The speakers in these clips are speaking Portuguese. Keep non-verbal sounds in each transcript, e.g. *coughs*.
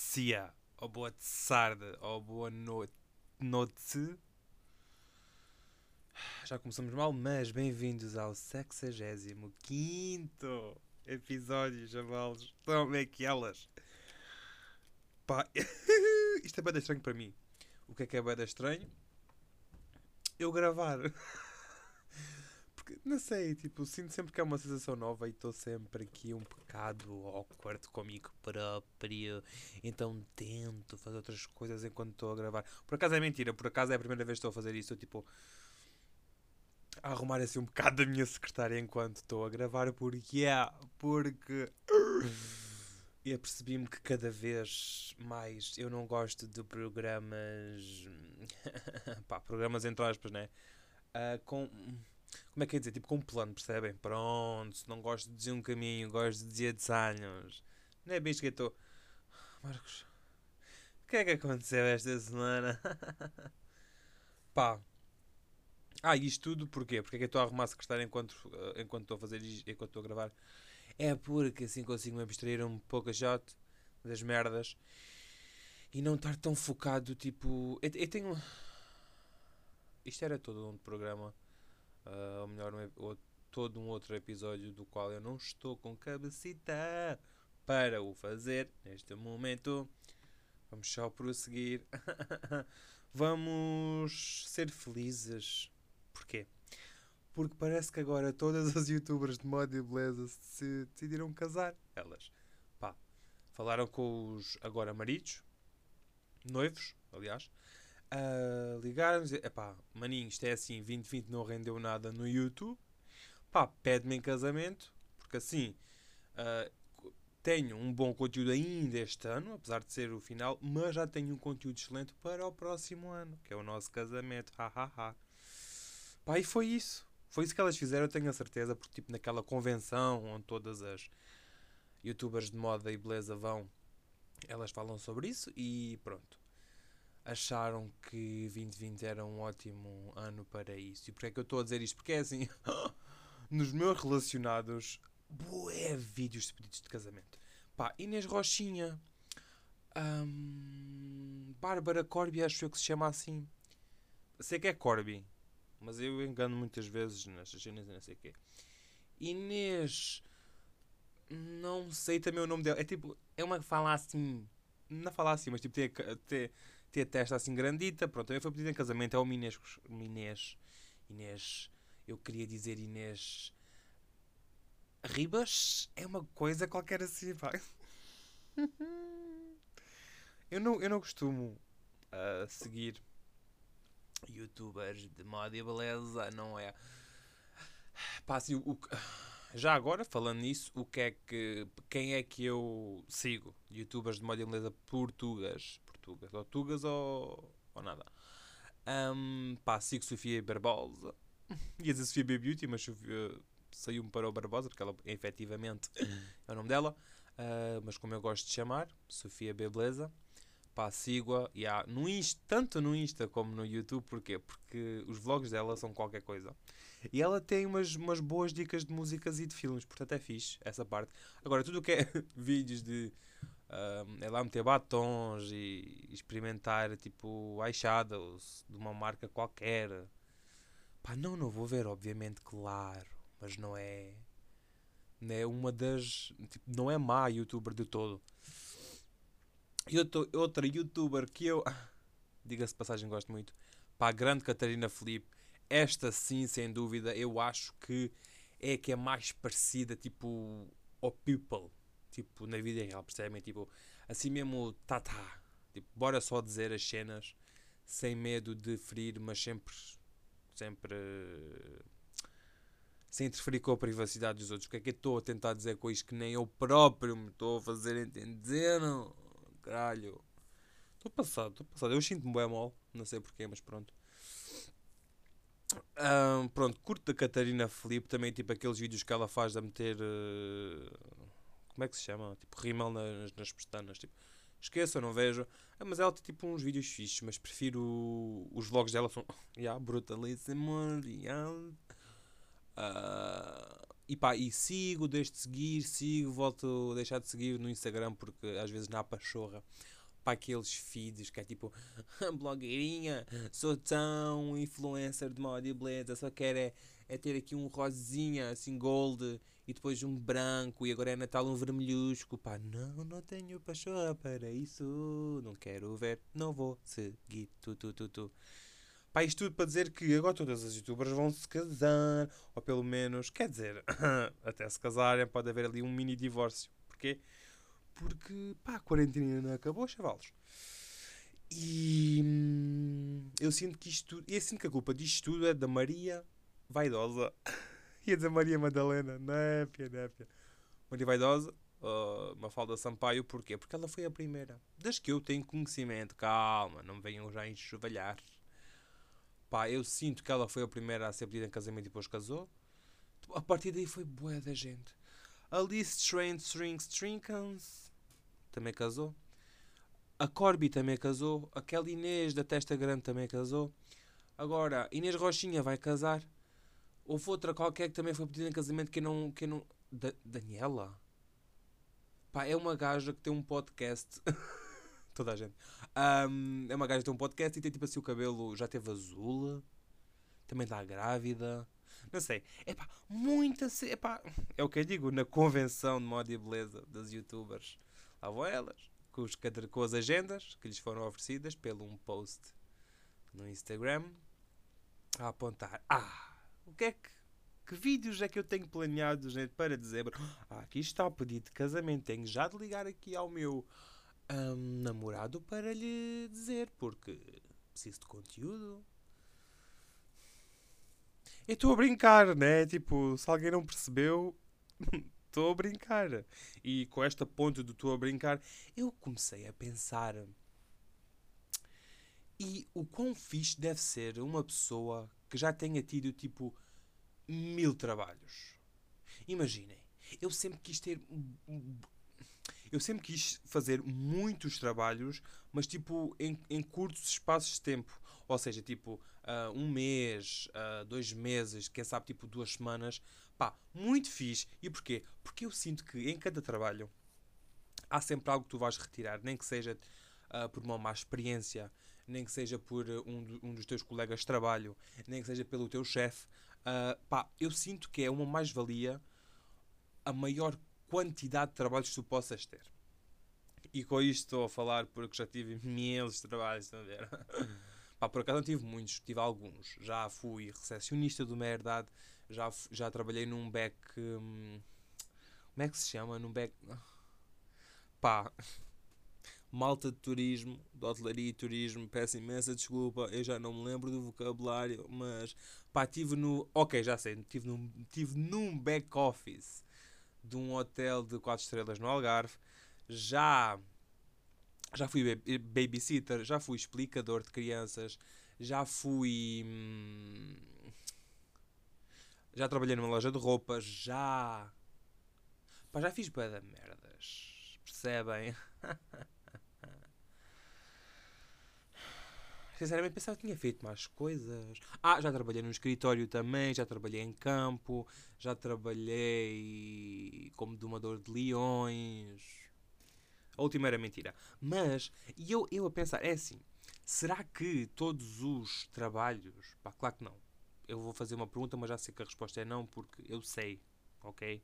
Dia, ou boa tarde, ou boa noite. Já começamos mal, mas bem-vindos ao 65 episódio, chavalos. Estão bem que elas. Pá, *laughs* isto é bem estranho para mim. O que é que é bem estranho? Eu gravar. *laughs* Não sei, tipo, sinto sempre que é uma sensação nova e estou sempre aqui um bocado awkward comigo próprio. Então tento fazer outras coisas enquanto estou a gravar. Por acaso é mentira, por acaso é a primeira vez que estou a fazer isso. Tipo, a arrumar assim um bocado da minha secretária enquanto estou a gravar. Porque é, porque. E apercebi-me que cada vez mais eu não gosto de programas. *laughs* pá, programas entre aspas, né? Uh, com. Como é que é dizer? Tipo com um plano, percebem? Pronto, não gosto de dizer um caminho, gosto de dizer desenhos. Não é bem que eu estou. *sighs* Marcos, o que é que aconteceu esta semana? *laughs* Pá. Ah, isto tudo porquê? Porque é que eu estou a arrumar a secretária enquanto, uh, enquanto estou a fazer enquanto estou a gravar? É porque assim consigo me abstrair um pouco a shot das merdas e não estar tão focado, tipo. Eu, eu tenho. Isto era todo um programa, uh, ou melhor, um, ou, todo um outro episódio do qual eu não estou com cabecita para o fazer neste momento. Vamos só prosseguir. *laughs* Vamos ser felizes. Porquê? Porque parece que agora todas as youtubers de moda e beleza se decidiram casar. Elas, pá, falaram com os agora maridos, noivos, aliás, uh, ligaram-nos, epá, maninho, isto é assim, 2020 não rendeu nada no YouTube, pá, pede-me em casamento, porque assim, uh, tenho um bom conteúdo ainda este ano, apesar de ser o final, mas já tenho um conteúdo excelente para o próximo ano, que é o nosso casamento, hahaha. Ha, ha. Pá, e foi isso. Foi isso que elas fizeram, eu tenho a certeza, porque tipo naquela convenção onde todas as youtubers de moda e beleza vão, elas falam sobre isso e pronto. Acharam que 2020 era um ótimo ano para isso. E porquê é que eu estou a dizer isto? Porque é assim, *laughs* nos meus relacionados, bué vídeos de pedidos de casamento. Pá, Inês Rochinha, hum, Bárbara Corby, acho eu que se chama assim. Sei que é Corby, mas eu engano muitas vezes nestas cenas e não sei o quê. Inês. Não sei também o nome dela. É tipo. É uma que fala assim. Não fala assim, mas tipo tem, tem, tem a testa assim grandita. Pronto, também foi pedido em casamento. É uma Inês. Inês. Inês. Eu queria dizer Inês. Ribas? É uma coisa qualquer assim, pá. *laughs* eu, não, eu não costumo uh, seguir youtubers de moda e beleza, não é? Pá, assim, o, já agora, falando nisso, o que é que, quem é que eu sigo? Youtubers de moda e beleza portugas. Portugas. Ou tugas ou, ou nada. Um, pá, sigo Sofia Barbosa. *laughs* Ia dizer Sofia B Beauty, mas saiu-me para o Barbosa, porque ela efetivamente é o nome dela. Uh, mas como eu gosto de chamar, Sofia B Beleza pá, sigo-a yeah, no Insta, tanto no Insta como no YouTube, porquê? Porque os vlogs dela são qualquer coisa. E ela tem umas, umas boas dicas de músicas e de filmes, portanto é fixe essa parte. Agora, tudo o que é *laughs* vídeos de é lá meter batons e experimentar tipo eyeshadows de uma marca qualquer. Pá, não, não vou ver, obviamente, claro, mas não é. Não é uma das. Tipo, não é má youtuber de todo. E outro, outra youtuber que eu, diga-se passagem, gosto muito, a grande Catarina Felipe, esta sim, sem dúvida, eu acho que é a que é mais parecida, tipo, ao people, tipo, na vida real, percebem? Tipo, assim mesmo, tá, tá, tipo, bora só dizer as cenas, sem medo de ferir, mas sempre, sempre, sem interferir com a privacidade dos outros. O que é que eu estou a tentar dizer com isto que nem eu próprio me estou a fazer entender? Caralho. Estou passado, estou passado. Eu sinto-me bem mal, não sei porquê, mas pronto. Um, pronto, curto da Catarina Felipe também, tipo aqueles vídeos que ela faz a meter. Uh, como é que se chama? Tipo, rímel nas, nas pestanas. Tipo, esqueça, não vejo. Ah, mas ela tem tipo uns vídeos fixos, mas prefiro. Os vlogs dela são. *laughs* yeah, brutalíssimos. Yeah. Uh, e pá, e sigo, deixo de seguir, sigo, volto a deixar de seguir no Instagram porque às vezes na pachorra para aqueles feeds que é tipo *laughs* blogueirinha, sou tão influencer de moda e beleza, só quero é, é ter aqui um rosinha assim gold e depois um branco e agora é Natal um vermelhusco. Pá, não, não tenho paixão para isso. Não quero ver, não vou seguir. Tu, tu, tu, tu. Pá, isto tudo para dizer que agora todas as youtubers vão se casar, ou pelo menos, quer dizer, *coughs* até se casarem, pode haver ali um mini divórcio. Porquê? Porque, pá, a quarentena não acabou, chavalos. E hum, eu sinto que isto, eu sinto que a culpa disto tudo é da Maria Vaidosa. *laughs* Ia dizer Maria Madalena. Népia, népia. Maria Vaidosa, uh, Mafalda Sampaio, porquê? Porque ela foi a primeira. Desde que eu tenho conhecimento, calma, não me venham já enxovalhar. Pá, eu sinto que ela foi a primeira a ser pedida em casamento e depois casou. A partir daí foi boa da gente. Alice Train Strings Trinkans também casou. A Corby também casou. Aquela Inês da Testa Grande também casou. Agora, Inês Rochinha vai casar. Houve outra qualquer que também foi pedida em casamento que não. Que não... Da Daniela? Pá, é uma gaja que tem um podcast. *laughs* Toda a gente. Um, é uma gaja que tem um podcast e tem tipo assim o cabelo. Já teve azul. Também está grávida. Não sei. É pá, muita. Epá, é o que eu digo. Na convenção de moda e beleza das youtubers. Lá vão elas. Com, os, com as agendas que lhes foram oferecidas pelo um post no Instagram. A apontar. Ah! O que é que. Que vídeos é que eu tenho planeado, gente, para dezembro? Ah, aqui está o pedido de casamento. Tenho já de ligar aqui ao meu um, namorado para lhe dizer, porque preciso de conteúdo. Eu estou a brincar, né? Tipo, se alguém não percebeu, *laughs* estou a brincar. E com esta ponte do estou a brincar, eu comecei a pensar. E o quão fixe deve ser uma pessoa que já tenha tido tipo mil trabalhos. Imaginem, eu sempre quis ter. Eu sempre quis fazer muitos trabalhos, mas tipo em, em curtos espaços de tempo. Ou seja, tipo uh, um mês, uh, dois meses, quem sabe tipo duas semanas. Pá, muito fixe. E porquê? Porque eu sinto que em cada trabalho há sempre algo que tu vais retirar, nem que seja uh, por uma má experiência, nem que seja por um, um dos teus colegas de trabalho, nem que seja pelo teu chefe. Uh, pá, eu sinto que é uma mais-valia a maior quantidade de trabalhos que tu possas ter. E com isto estou a falar porque já tive *laughs* imensos trabalhos, estão a ver? Pá, por acaso não tive muitos, tive alguns. Já fui recepcionista de uma herdade, já, já trabalhei num back. Hum, como é que se chama? Num back. Pá, malta de turismo, de hotelaria e turismo, peço imensa desculpa, eu já não me lembro do vocabulário, mas pá, estive no. Ok, já sei, estive num, tive num back office de um hotel de 4 estrelas no Algarve, já. Já fui babysitter, já fui explicador de crianças, já fui. Hum, já trabalhei numa loja de roupas, já. Pá, já fiz bué merdas. Percebem? *laughs* Sinceramente pensava que tinha feito mais coisas. Ah, já trabalhei no escritório também, já trabalhei em campo, já trabalhei como domador de leões. A última era mentira. Mas, e eu, eu a pensar, é assim, será que todos os trabalhos. Pá, claro que não. Eu vou fazer uma pergunta, mas já sei que a resposta é não, porque eu sei, ok?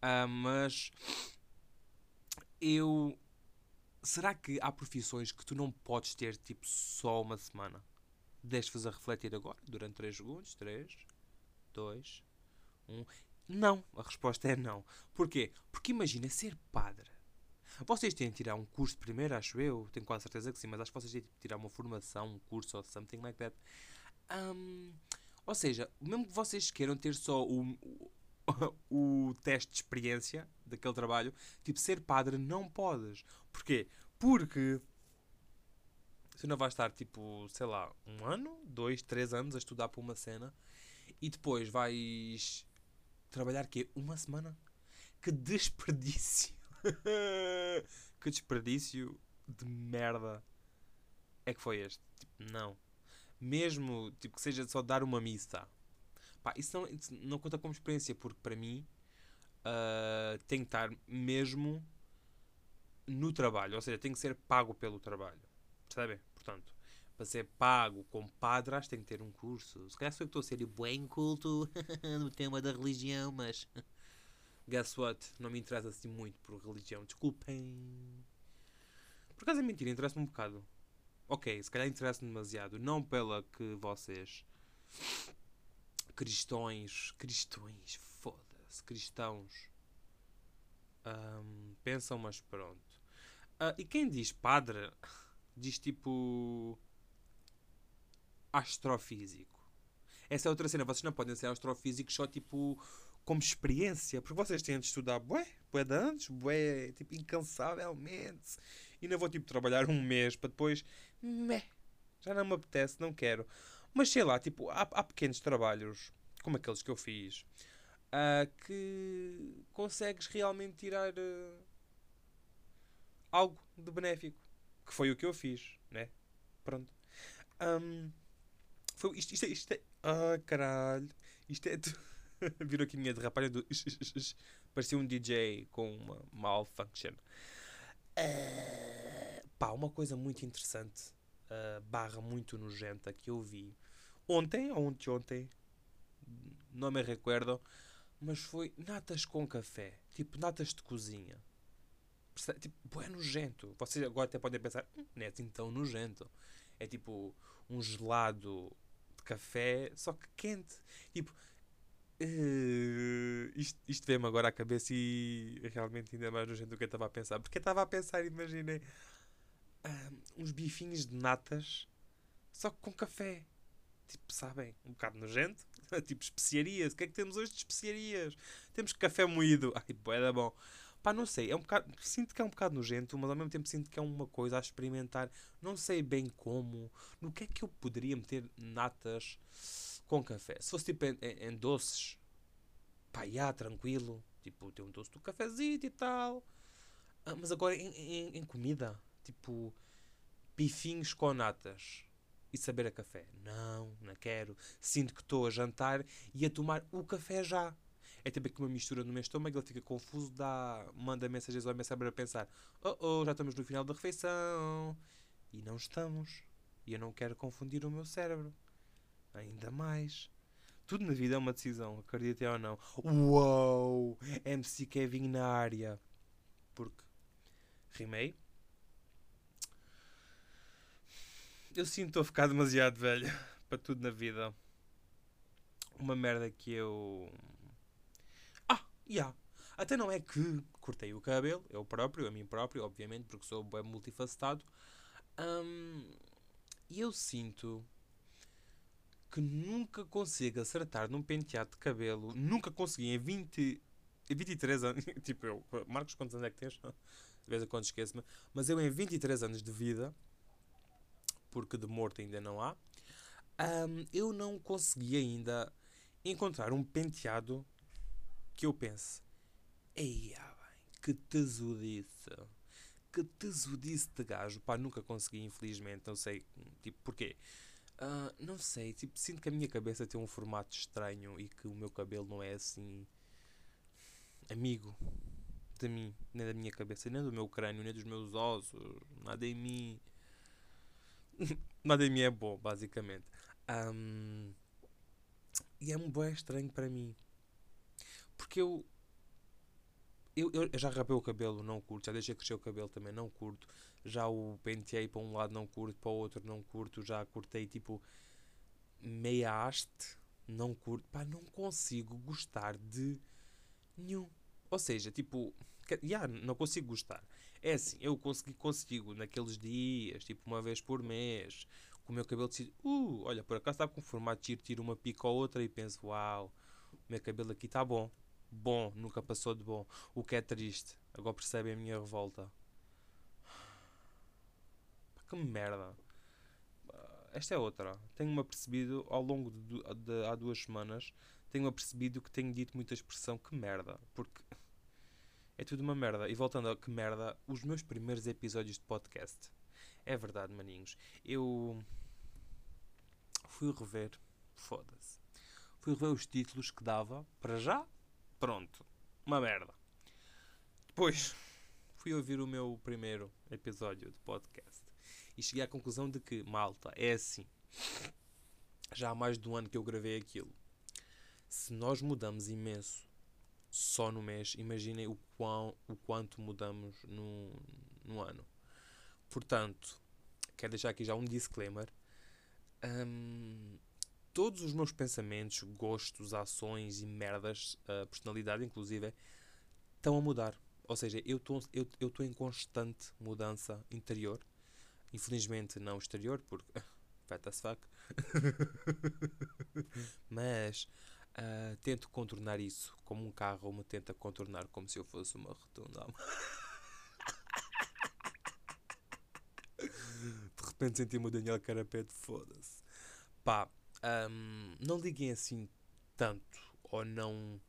Ah, mas eu será que há profissões que tu não podes ter tipo só uma semana? Deixe-vos a refletir agora, durante 3 segundos. 3, 2, 1. Não, a resposta é não. Porquê? Porque imagina ser padre. Vocês têm de tirar um curso primeiro, acho eu. Tenho quase certeza que sim, mas acho que vocês têm de tirar uma formação, um curso ou something like that. Um, ou seja, mesmo que vocês queiram ter só o, *laughs* o teste de experiência daquele trabalho, tipo, ser padre não podes. Porquê? Porque você não vai estar, tipo, sei lá, um ano, dois, três anos a estudar para uma cena e depois vais trabalhar quê? Uma semana? Que desperdício! *laughs* que desperdício de merda é que foi este? Tipo, não. Mesmo tipo, que seja só dar uma missa Pá, isso não, isso não conta como experiência, porque para mim uh, tem que estar mesmo no trabalho, ou seja, tem que ser pago pelo trabalho. Percebem? Portanto, para ser pago como padras tem que ter um curso. Se calhar sou eu que estou a ser bem culto *laughs* no tema da religião, mas *laughs* guess what? Não me interessa assim muito por religião. Desculpem. Por acaso é mentira, interessa-me um bocado. Ok, se calhar interessa-me demasiado. Não pela que vocês cristões, cristões, foda-se, cristãos um, pensam, mas pronto. Uh, e quem diz padre diz tipo astrofísico. Essa é outra cena. Vocês não podem ser astrofísicos só tipo como experiência, porque vocês têm de estudar bué, bué de anos, bué, tipo, incansavelmente. E não vou tipo trabalhar um mês para depois, meh, já não me apetece, não quero. Mas sei lá, tipo, há, há pequenos trabalhos, como aqueles que eu fiz, uh, que consegues realmente tirar uh, algo de benéfico. Que foi o que eu fiz, né? Pronto. Um, foi, isto, isto, isto é. Ah, caralho. Isto é. *laughs* Virou aqui a minha derrapagem do. *laughs* Parecia um DJ com uma malfunction. Uh, pá, uma coisa muito interessante, uh, barra muito nojenta que eu vi ontem ou ontem, não me recuerdo, mas foi natas com café, tipo natas de cozinha. Tipo, é nojento. Vocês agora até podem pensar, hum, não é assim tão nojento. É tipo um gelado de café, só que quente. Tipo, uh, isto, isto veio-me agora à cabeça e realmente ainda mais nojento do que eu estava a pensar. Porque eu estava a pensar, imaginei, uns bifinhos de natas, só que com café. Tipo, sabem, um bocado nojento. *laughs* tipo, especiarias. O que é que temos hoje de especiarias? Temos café moído. Ai, boeda bom. Pá, não sei, é um bocado, sinto que é um bocado nojento, mas ao mesmo tempo sinto que é uma coisa a experimentar. Não sei bem como, no que é que eu poderia meter natas com café. Se fosse tipo em, em doces, pá, já, tranquilo. Tipo, tem um doce do cafezinho e tal. Ah, mas agora em, em, em, comida, tipo, bifinhos com natas e saber a café. Não, não quero. Sinto que estou a jantar e a tomar o café já. É tipo que uma mistura no meu estômago, ele fica confuso, dá, manda mensagens ao meu cérebro a pensar: oh oh, já estamos no final da refeição. E não estamos. E eu não quero confundir o meu cérebro. Ainda mais. Tudo na vida é uma decisão, acreditem ou não. Uou! MC Kevin na área. Porque rimei. Eu sinto a ficar demasiado velho *laughs* para tudo na vida. Uma merda que eu Yeah. Até não é que cortei o cabelo, eu próprio, a mim próprio, obviamente, porque sou bem multifacetado. Um, e eu sinto que nunca consigo acertar num penteado de cabelo. Nunca consegui em 20, 23 anos. *laughs* tipo eu, Marcos, quantos anos é que tens? De vez em quando esqueço-me. Mas eu em 23 anos de vida, porque de morto ainda não há, um, eu não consegui ainda encontrar um penteado que eu pense, eia bem, que tesudice, que tesudice de gajo, pá, nunca consegui, infelizmente, não sei, tipo, porquê? Uh, não sei, tipo, sinto que a minha cabeça tem um formato estranho e que o meu cabelo não é assim amigo de mim, nem da minha cabeça, nem do meu crânio, nem dos meus ossos, nada em mim. *laughs* nada em mim é bom, basicamente. Um, e é um bem estranho para mim. Porque eu, eu, eu já rapei o cabelo, não curto. Já deixei crescer o cabelo também, não curto. Já o penteei para um lado, não curto. Para o outro, não curto. Já cortei tipo meia haste, não curto. Pá, não consigo gostar de nenhum. Ou seja, tipo, yeah, não consigo gostar. É assim, eu consegui, consigo naqueles dias, tipo uma vez por mês, com o meu cabelo decido, uh, olha, por acaso estava com formato tiro, tiro uma pica ou outra e penso, uau, o meu cabelo aqui está bom bom, nunca passou de bom. O que é triste. Agora percebem a minha revolta. Que merda. Esta é outra. Tenho-me apercebido ao longo de, de, há duas semanas. Tenho-me apercebido que tenho dito muita expressão que merda. Porque *laughs* é tudo uma merda. E voltando a que merda, os meus primeiros episódios de podcast. É verdade, maninhos. Eu fui rever. Foda-se Fui rever os títulos que dava. Para já, pronto. Uma merda. Depois, fui ouvir o meu primeiro episódio de podcast. E cheguei à conclusão de que, malta, é assim. Já há mais de um ano que eu gravei aquilo. Se nós mudamos imenso só no mês, imaginem o, quão, o quanto mudamos no, no ano. Portanto, quero deixar aqui já um disclaimer. Um, todos os meus pensamentos, gostos, ações e merdas, uh, personalidade inclusive, estão a mudar. Ou seja, eu estou em constante mudança interior. Infelizmente não exterior, porque *laughs* fat as fuck. *laughs* Mas uh, tento contornar isso como um carro me tenta contornar como se eu fosse uma rotunda. *laughs* De repente senti-me o Daniel Carapete, foda-se. Pá, um, não liguem assim tanto, ou não.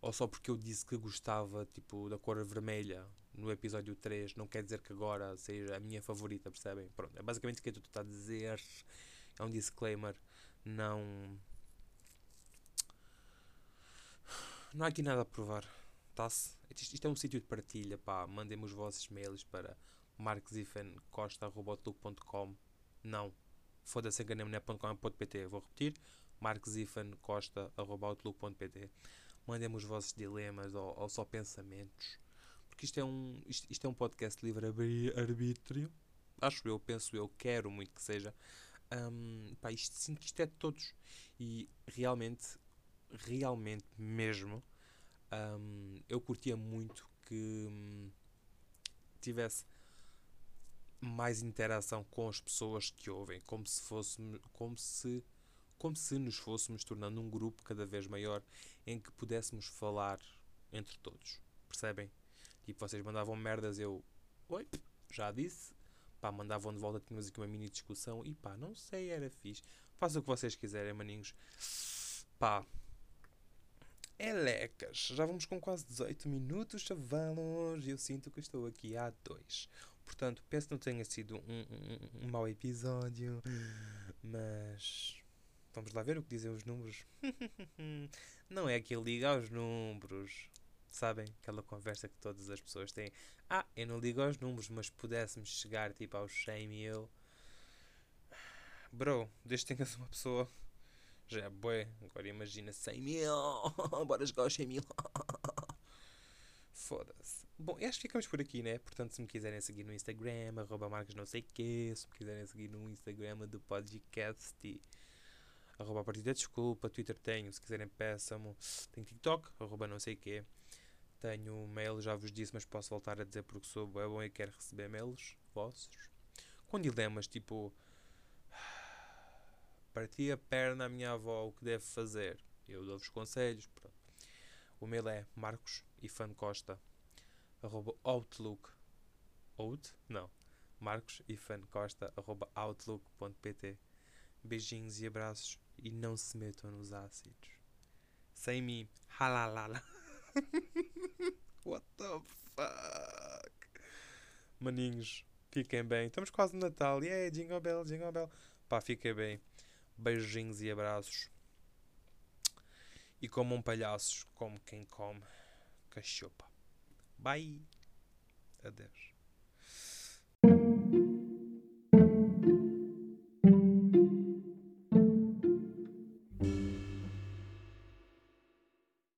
Ou só porque eu disse que gostava tipo, da cor vermelha no episódio 3, não quer dizer que agora seja a minha favorita, percebem? Pronto, é basicamente o que tu estás a dizer. É um disclaimer. Não. Não há aqui nada a provar. Tá-se? Isto, é um sítio de partilha, pá. Mandem-me os vossos mails para marquesifencosta.com. Não. Foda-se, enganei-me.com.pt. Vou repetir. marquesifencosta.outlook.pt. Mandem-me os vossos dilemas ou, ou, só pensamentos. Porque isto é um, isto, isto é um podcast livre arbítrio. Acho eu, penso eu, quero muito que seja. Um, pá, isto, sinto que isto é de todos. E realmente, realmente mesmo, um, eu curtia muito que hum, tivesse mais interação com as pessoas que ouvem, como se fosse, como se, como se nos fôssemos tornando um grupo cada vez maior em que pudéssemos falar entre todos. Percebem? Tipo, vocês mandavam merdas, eu, oi, já disse, pá, mandavam de volta, tínhamos aqui uma mini discussão e pá, não sei, era fixe. Façam o que vocês quiserem, maninhos. Pá, Elecas, já vamos com quase 18 minutos, chavalos, eu sinto que estou aqui há dois. Portanto, penso que não tenha sido um, um, um mau episódio, mas vamos lá ver o que dizem os números. *laughs* não é que eu ligo aos números, sabem? Aquela conversa que todas as pessoas têm. Ah, eu não ligo aos números, mas pudéssemos chegar tipo aos 100 mil. Bro, desde que tenhas uma pessoa já é bué. Agora imagina 100 mil. *laughs* Bora jogar os 100 mil. *laughs* Foda-se. Bom, acho que ficamos por aqui, né? Portanto, se me quiserem seguir no Instagram, arroba marcas não sei quê, se me quiserem seguir no Instagram do podcast, arroba a partir da desculpa, Twitter tenho, se quiserem peçam-me. Tenho TikTok, arroba não sei quê. Tenho mail, já vos disse, mas posso voltar a dizer porque sou bom e quero receber mails vossos. Com dilemas, tipo Parti a perna à minha avó, o que deve fazer? Eu dou-vos conselhos. Pronto. O mail é marcos Costa arroba outlook out? Não. marcos Costa arroba outlook.pt Beijinhos e abraços e não se metam nos ácidos. Sem mim. Halalala. *laughs* What the fuck? Maninhos, fiquem bem. Estamos quase no Natal. Yeah, jingle bell, jingle bell. Pá, fiquem bem. Beijinhos e abraços. E comam palhaços como quem come cachopa. Bye. Adeus.